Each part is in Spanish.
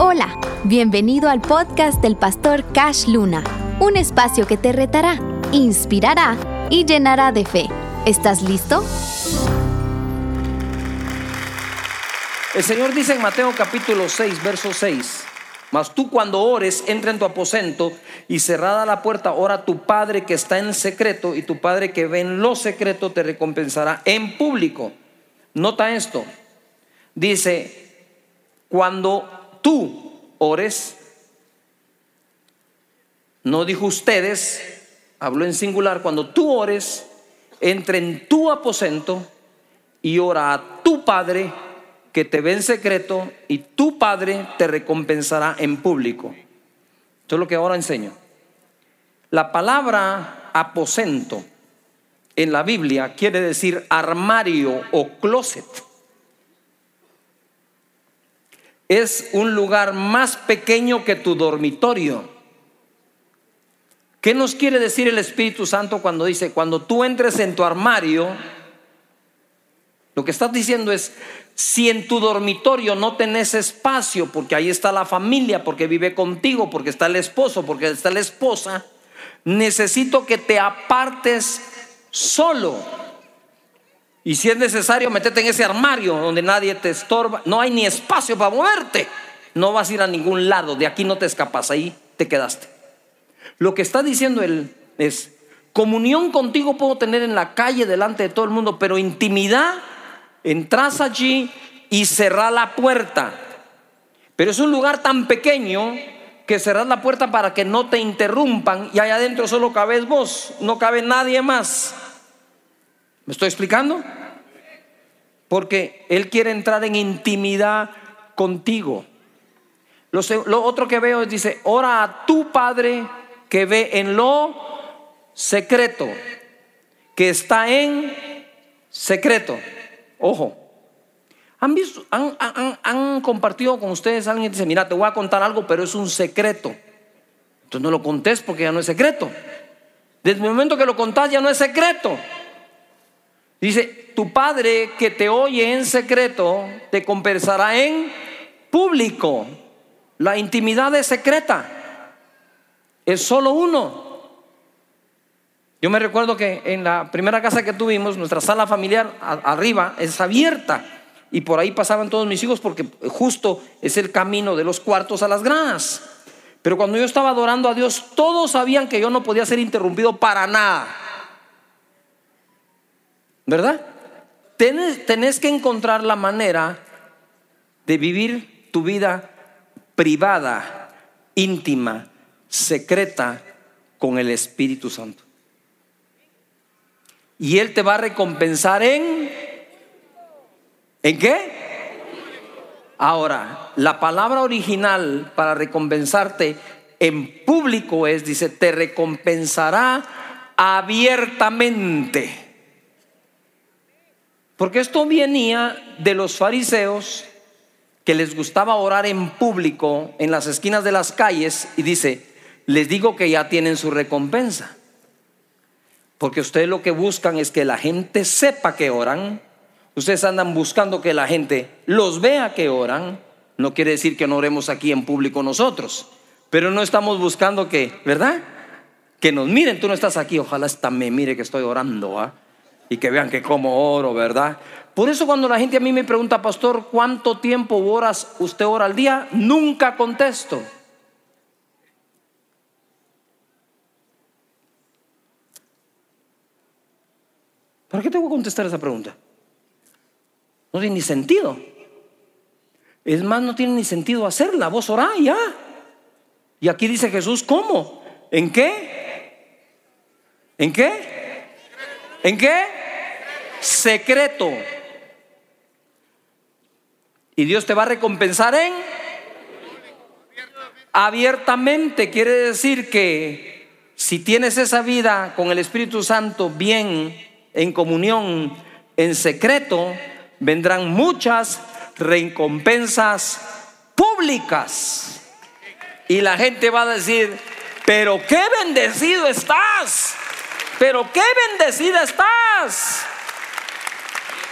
Hola, bienvenido al podcast del pastor Cash Luna, un espacio que te retará, inspirará y llenará de fe. ¿Estás listo? El Señor dice en Mateo capítulo 6, verso 6, mas tú cuando ores, entra en tu aposento y cerrada la puerta, ora tu Padre que está en secreto y tu Padre que ve en lo secreto te recompensará en público. Nota esto, dice, cuando tú ores, no dijo ustedes, habló en singular, cuando tú ores, entra en tu aposento y ora a tu Padre que te ve en secreto y tu Padre te recompensará en público. Esto es lo que ahora enseño. La palabra aposento en la Biblia quiere decir armario o closet es un lugar más pequeño que tu dormitorio. ¿Qué nos quiere decir el Espíritu Santo cuando dice, cuando tú entres en tu armario, lo que estás diciendo es, si en tu dormitorio no tenés espacio, porque ahí está la familia, porque vive contigo, porque está el esposo, porque está la esposa, necesito que te apartes solo y si es necesario, meterte en ese armario donde nadie te estorba. No hay ni espacio para moverte. No vas a ir a ningún lado. De aquí no te escapas. Ahí te quedaste. Lo que está diciendo él es, comunión contigo puedo tener en la calle delante de todo el mundo, pero intimidad, entras allí y cerrar la puerta. Pero es un lugar tan pequeño que cerrar la puerta para que no te interrumpan y allá adentro solo cabes vos, no cabe nadie más. ¿Me estoy explicando? Porque Él quiere entrar en intimidad contigo. Lo, otro que veo es, dice, ora a tu Padre que ve en lo secreto, que está en secreto. Ojo, ¿Han, visto, han, han, compartido con ustedes? Alguien dice, mira, te voy a contar algo, pero es un secreto. Entonces no lo contés porque ya no es secreto. Desde el momento que lo contás ya no es secreto. Dice, tu padre que te oye en secreto, te compensará en público. La intimidad es secreta. Es solo uno. Yo me recuerdo que en la primera casa que tuvimos, nuestra sala familiar arriba es abierta. Y por ahí pasaban todos mis hijos porque justo es el camino de los cuartos a las gradas. Pero cuando yo estaba adorando a Dios, todos sabían que yo no podía ser interrumpido para nada. ¿Verdad? Tenés, que encontrar la manera de vivir tu vida privada, íntima, secreta con el Espíritu Santo. Y Él te va a recompensar en... ¿En qué? Ahora, la palabra original para recompensarte en público es, dice, te recompensará abiertamente. Porque esto venía de los fariseos que les gustaba orar en público en las esquinas de las calles y dice, les digo que ya tienen su recompensa. Porque ustedes lo que buscan es que la gente sepa que oran. Ustedes andan buscando que la gente los vea que oran. No quiere decir que no oremos aquí en público nosotros. Pero no estamos buscando que, ¿verdad? Que nos miren, tú no estás aquí, ojalá esta me mire que estoy orando. ¿ah? Y que vean que como oro, ¿verdad? Por eso cuando la gente a mí me pregunta, pastor, ¿cuánto tiempo horas usted ora al día? Nunca contesto. ¿Para qué tengo que contestar esa pregunta? No tiene ni sentido. Es más, no tiene ni sentido hacerla. Vos orá ya. Y aquí dice Jesús, ¿cómo? ¿En qué? ¿En qué? ¿En qué? Secreto. Y Dios te va a recompensar en abiertamente. Quiere decir que si tienes esa vida con el Espíritu Santo bien en comunión, en secreto, vendrán muchas recompensas públicas. Y la gente va a decir, pero qué bendecido estás pero qué bendecida estás.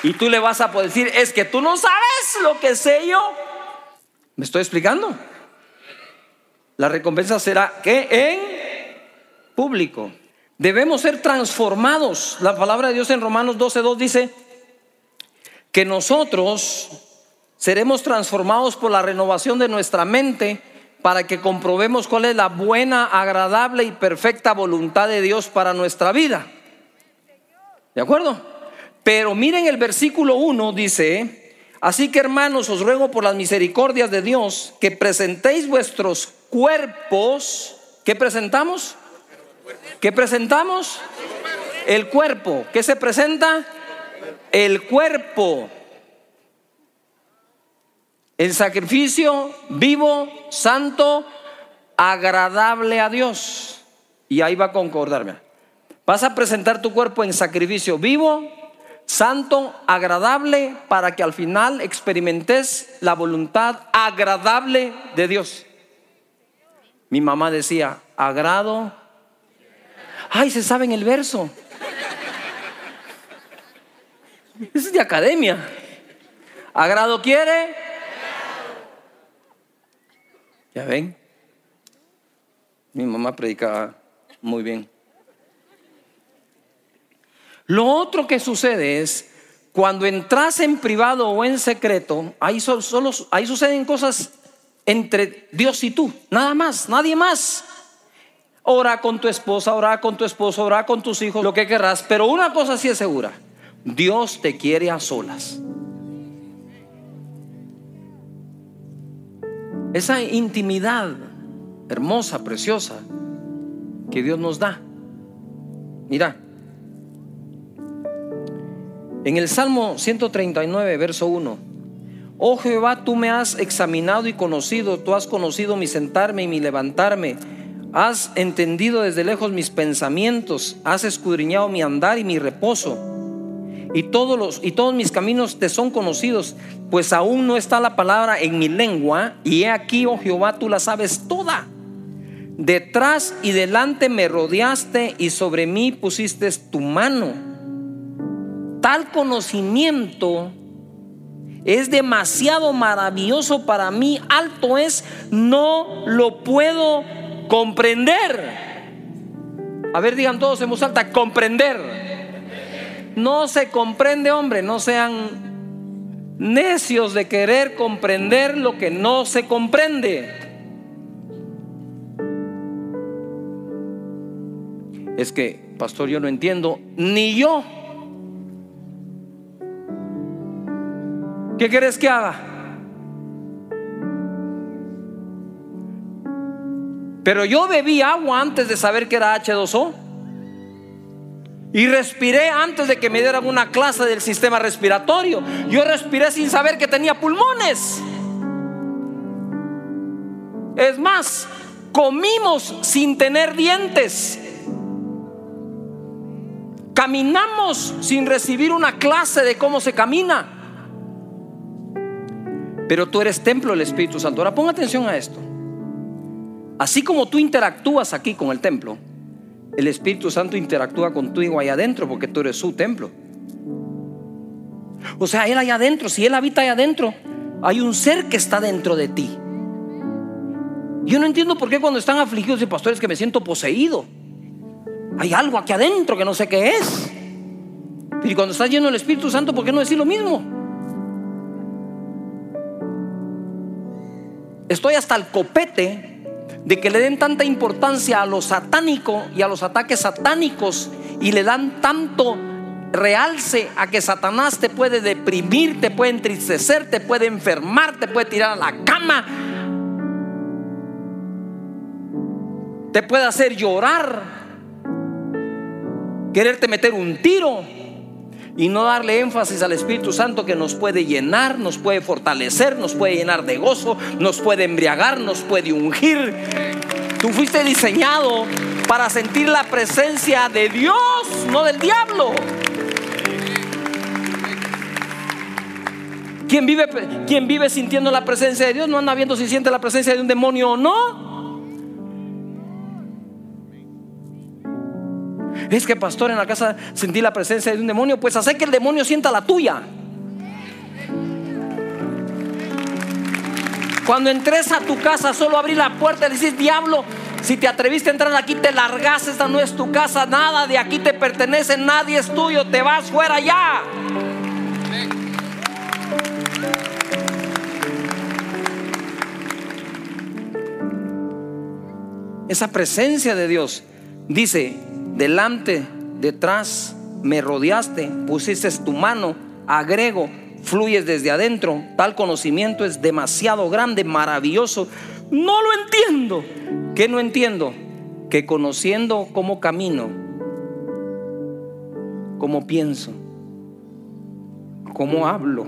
Y tú le vas a poder decir, es que tú no sabes lo que sé yo. ¿Me estoy explicando? La recompensa será que en público. Debemos ser transformados. La palabra de Dios en Romanos 12.2 dice que nosotros seremos transformados por la renovación de nuestra mente para que comprobemos cuál es la buena, agradable y perfecta voluntad de Dios para nuestra vida. ¿De acuerdo? Pero miren el versículo 1 dice, así que hermanos os ruego por las misericordias de Dios que presentéis vuestros cuerpos, ¿qué presentamos? ¿Qué presentamos? El cuerpo. ¿Qué se presenta? El cuerpo. El sacrificio vivo, santo, agradable a Dios. Y ahí va a concordarme. Vas a presentar tu cuerpo en sacrificio vivo, santo, agradable, para que al final experimentes la voluntad agradable de Dios. Mi mamá decía, agrado. Ay, se sabe en el verso. Es de academia. Agrado quiere. ¿Ya ven? Mi mamá predicaba muy bien. Lo otro que sucede es, cuando entras en privado o en secreto, ahí, solo, ahí suceden cosas entre Dios y tú, nada más, nadie más. Ora con tu esposa, ora con tu esposo, ora con tus hijos, lo que querrás, pero una cosa sí es segura, Dios te quiere a solas. Esa intimidad hermosa, preciosa, que Dios nos da. Mira, en el Salmo 139, verso 1, oh Jehová, tú me has examinado y conocido, tú has conocido mi sentarme y mi levantarme, has entendido desde lejos mis pensamientos, has escudriñado mi andar y mi reposo. Y todos, los, y todos mis caminos te son conocidos, pues aún no está la palabra en mi lengua, y he aquí, oh Jehová, tú la sabes toda. Detrás y delante me rodeaste y sobre mí pusiste tu mano tal conocimiento es demasiado maravilloso para mí, alto es, no lo puedo comprender. A ver, digan todos en voz alta, comprender. No se comprende, hombre, no sean necios de querer comprender lo que no se comprende. Es que, pastor, yo no entiendo, ni yo. ¿Qué quieres que haga? Pero yo bebí agua antes de saber que era H2O. Y respiré antes de que me dieran una clase del sistema respiratorio. Yo respiré sin saber que tenía pulmones. Es más, comimos sin tener dientes. Caminamos sin recibir una clase de cómo se camina. Pero tú eres templo del Espíritu Santo. Ahora ponga atención a esto. Así como tú interactúas aquí con el templo, el Espíritu Santo interactúa contigo allá adentro porque tú eres su templo. O sea, Él allá adentro, si Él habita allá adentro, hay un ser que está dentro de ti. Yo no entiendo por qué cuando están afligidos y pastores que me siento poseído. Hay algo aquí adentro que no sé qué es. Y cuando estás lleno del Espíritu Santo, ¿por qué no decir lo mismo? Estoy hasta el copete de que le den tanta importancia a lo satánico y a los ataques satánicos y le dan tanto realce a que Satanás te puede deprimir, te puede entristecer, te puede enfermar, te puede tirar a la cama, te puede hacer llorar, quererte meter un tiro y no darle énfasis al Espíritu Santo que nos puede llenar, nos puede fortalecer, nos puede llenar de gozo, nos puede embriagar, nos puede ungir. Tú fuiste diseñado para sentir la presencia de Dios, no del diablo. ¿Quién vive, quien vive sintiendo la presencia de Dios no anda viendo si siente la presencia de un demonio o no. Es que pastor en la casa sentí la presencia de un demonio. Pues hace que el demonio sienta la tuya. Cuando entres a tu casa, solo abrí la puerta y decís, diablo, si te atreviste a entrar aquí, te largas, esta no es tu casa, nada de aquí te pertenece, nadie es tuyo, te vas fuera ya. Esa presencia de Dios dice, delante, detrás, me rodeaste, pusiste tu mano, agrego, fluyes desde adentro, tal conocimiento es demasiado grande, maravilloso. No lo entiendo. ¿Qué no entiendo? Que conociendo cómo camino, cómo pienso, cómo hablo,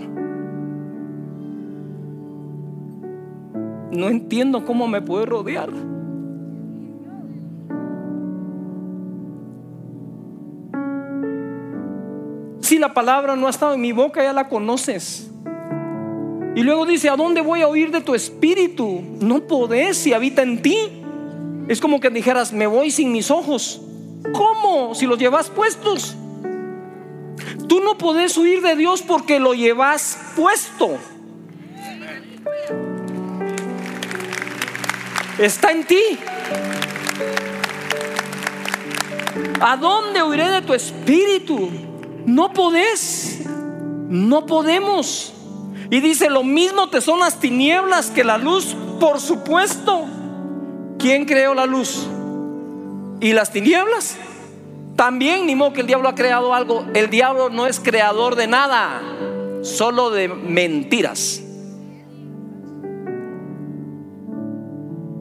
no entiendo cómo me puede rodear. La palabra no ha estado en mi boca, ya la conoces. Y luego dice, ¿a dónde voy a oír de tu espíritu? No podés si habita en ti. Es como que dijeras, me voy sin mis ojos. ¿Cómo? Si los llevas puestos. Tú no podés huir de Dios porque lo llevas puesto. Está en ti. ¿A dónde huiré de tu espíritu? No podés, no podemos. Y dice, lo mismo te son las tinieblas que la luz, por supuesto. ¿Quién creó la luz? ¿Y las tinieblas? También, ni modo que el diablo ha creado algo. El diablo no es creador de nada, solo de mentiras.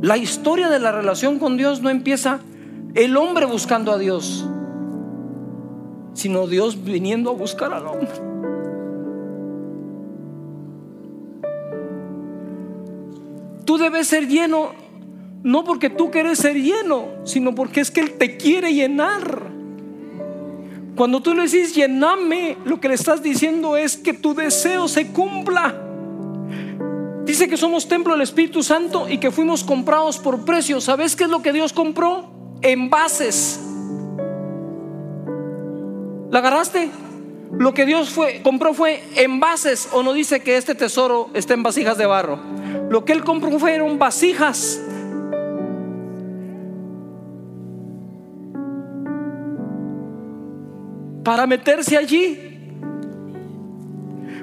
La historia de la relación con Dios no empieza el hombre buscando a Dios sino Dios viniendo a buscar al hombre. Tú debes ser lleno, no porque tú quieres ser lleno, sino porque es que Él te quiere llenar. Cuando tú le dices llename, lo que le estás diciendo es que tu deseo se cumpla. Dice que somos templo del Espíritu Santo y que fuimos comprados por precio. ¿Sabes qué es lo que Dios compró? Envases. ¿La agarraste? Lo que Dios fue, compró fue envases, o no dice que este tesoro está en vasijas de barro. Lo que Él compró fueron vasijas. Para meterse allí.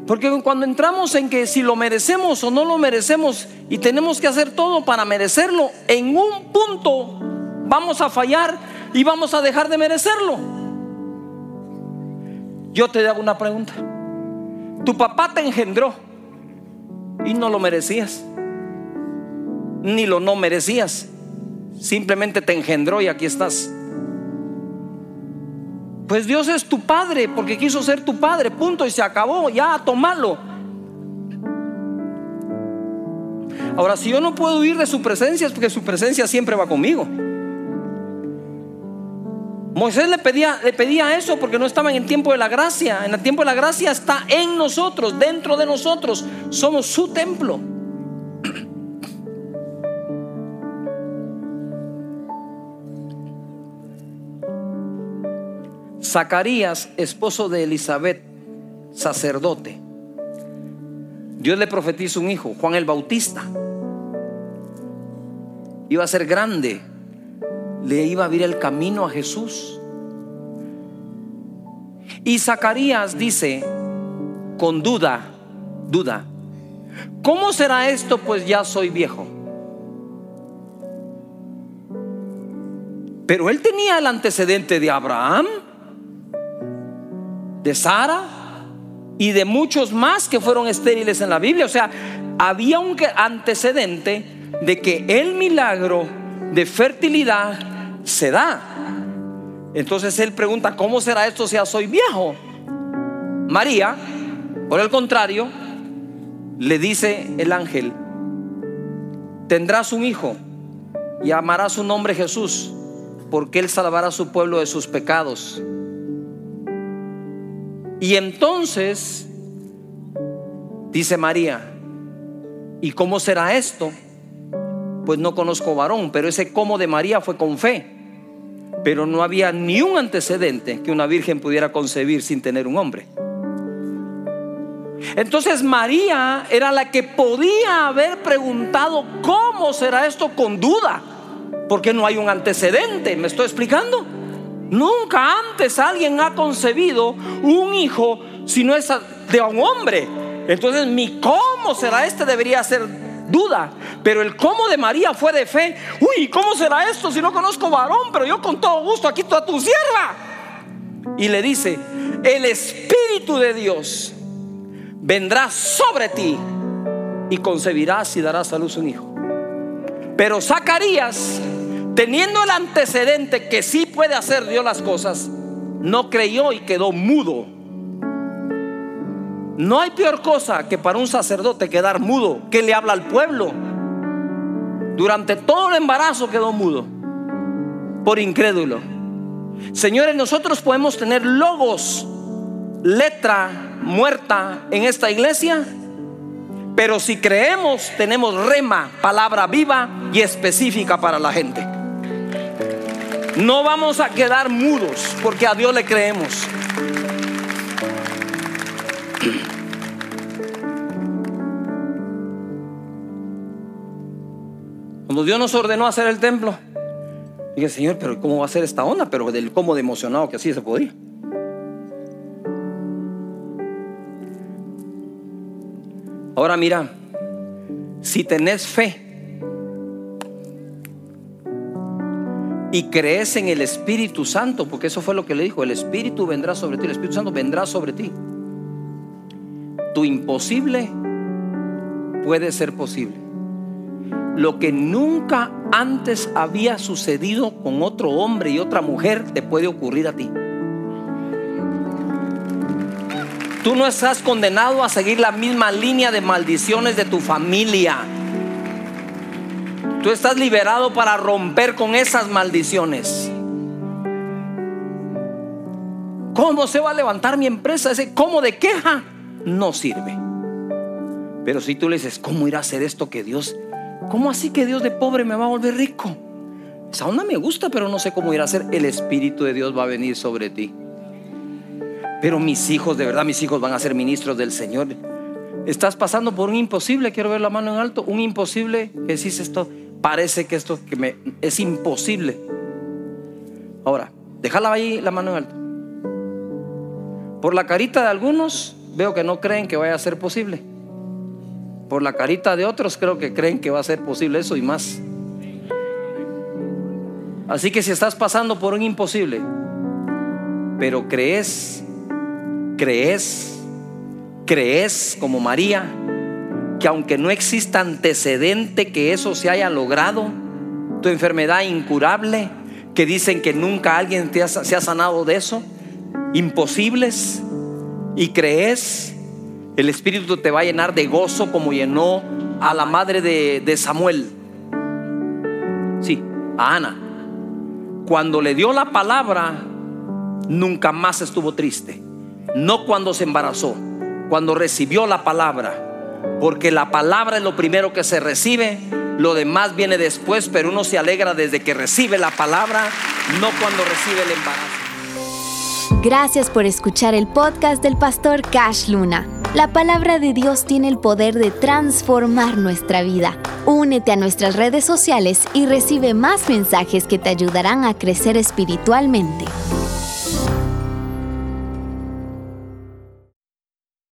Porque cuando entramos en que si lo merecemos o no lo merecemos y tenemos que hacer todo para merecerlo, en un punto vamos a fallar y vamos a dejar de merecerlo. Yo te hago una pregunta. Tu papá te engendró y no lo merecías. Ni lo no merecías. Simplemente te engendró y aquí estás. Pues Dios es tu padre porque quiso ser tu padre, punto, y se acabó, ya, tomalo. Ahora, si yo no puedo huir de su presencia, es porque su presencia siempre va conmigo. Moisés le pedía, le pedía eso porque no estaba en el tiempo de la gracia. En el tiempo de la gracia está en nosotros, dentro de nosotros. Somos su templo. Zacarías, esposo de Elizabeth, sacerdote. Dios le profetiza un hijo, Juan el Bautista. Iba a ser grande, le iba a abrir el camino a Jesús. Y Zacarías dice, con duda, duda, ¿cómo será esto? Pues ya soy viejo. Pero él tenía el antecedente de Abraham, de Sara y de muchos más que fueron estériles en la Biblia. O sea, había un antecedente de que el milagro de fertilidad se da. Entonces él pregunta, ¿cómo será esto si ya soy viejo? María, por el contrario, le dice el ángel, tendrás un hijo y amarás su nombre Jesús, porque él salvará a su pueblo de sus pecados. Y entonces, dice María, ¿y cómo será esto? Pues no conozco varón, pero ese cómo de María fue con fe pero no había ni un antecedente que una virgen pudiera concebir sin tener un hombre. Entonces María era la que podía haber preguntado cómo será esto con duda, porque no hay un antecedente, ¿me estoy explicando? Nunca antes alguien ha concebido un hijo si no es de un hombre. Entonces mi cómo será este debería ser duda. Pero el cómo de María fue de fe. Uy, ¿cómo será esto si no conozco varón? Pero yo con todo gusto aquí a tu sierva. Y le dice, el Espíritu de Dios vendrá sobre ti y concebirás y darás a luz un hijo. Pero Zacarías, teniendo el antecedente que sí puede hacer Dios las cosas, no creyó y quedó mudo. No hay peor cosa que para un sacerdote quedar mudo, que le habla al pueblo. Durante todo el embarazo quedó mudo, por incrédulo. Señores, nosotros podemos tener logos, letra, muerta en esta iglesia, pero si creemos tenemos rema, palabra viva y específica para la gente. No vamos a quedar mudos porque a Dios le creemos. Cuando Dios nos ordenó hacer el templo, dije, Señor, pero ¿cómo va a ser esta onda? Pero del cómo de emocionado que así se podía. Ahora mira, si tenés fe y crees en el Espíritu Santo, porque eso fue lo que le dijo, el Espíritu vendrá sobre ti, el Espíritu Santo vendrá sobre ti. Tu imposible puede ser posible. Lo que nunca antes había sucedido con otro hombre y otra mujer te puede ocurrir a ti. Tú no estás condenado a seguir la misma línea de maldiciones de tu familia. Tú estás liberado para romper con esas maldiciones. ¿Cómo se va a levantar mi empresa? Ese cómo de queja no sirve. Pero si tú le dices, ¿cómo irá a hacer esto que Dios? ¿Cómo así que Dios de pobre me va a volver rico? Esa onda me gusta, pero no sé cómo irá a hacer. El Espíritu de Dios va a venir sobre ti. Pero mis hijos, de verdad, mis hijos van a ser ministros del Señor. Estás pasando por un imposible, quiero ver la mano en alto, un imposible que decís esto, parece que esto que me es imposible. Ahora, déjala ahí la mano en alto. Por la carita de algunos veo que no creen que vaya a ser posible. Por la carita de otros creo que creen que va a ser posible eso y más. Así que si estás pasando por un imposible, pero crees crees, crees como María, que aunque no exista antecedente que eso se haya logrado, tu enfermedad incurable, que dicen que nunca alguien te se ha sanado de eso, imposibles, y crees, el Espíritu te va a llenar de gozo como llenó a la madre de, Samuel. Sí, a Ana. Cuando le dio la palabra, nunca más estuvo triste no cuando se embarazó, cuando recibió la palabra. Porque la palabra es lo primero que se recibe, lo demás viene después, pero uno se alegra desde que recibe la palabra, no cuando recibe el embarazo. Gracias por escuchar el podcast del pastor Cash Luna. La palabra de Dios tiene el poder de transformar nuestra vida. Únete a nuestras redes sociales y recibe más mensajes que te ayudarán a crecer espiritualmente.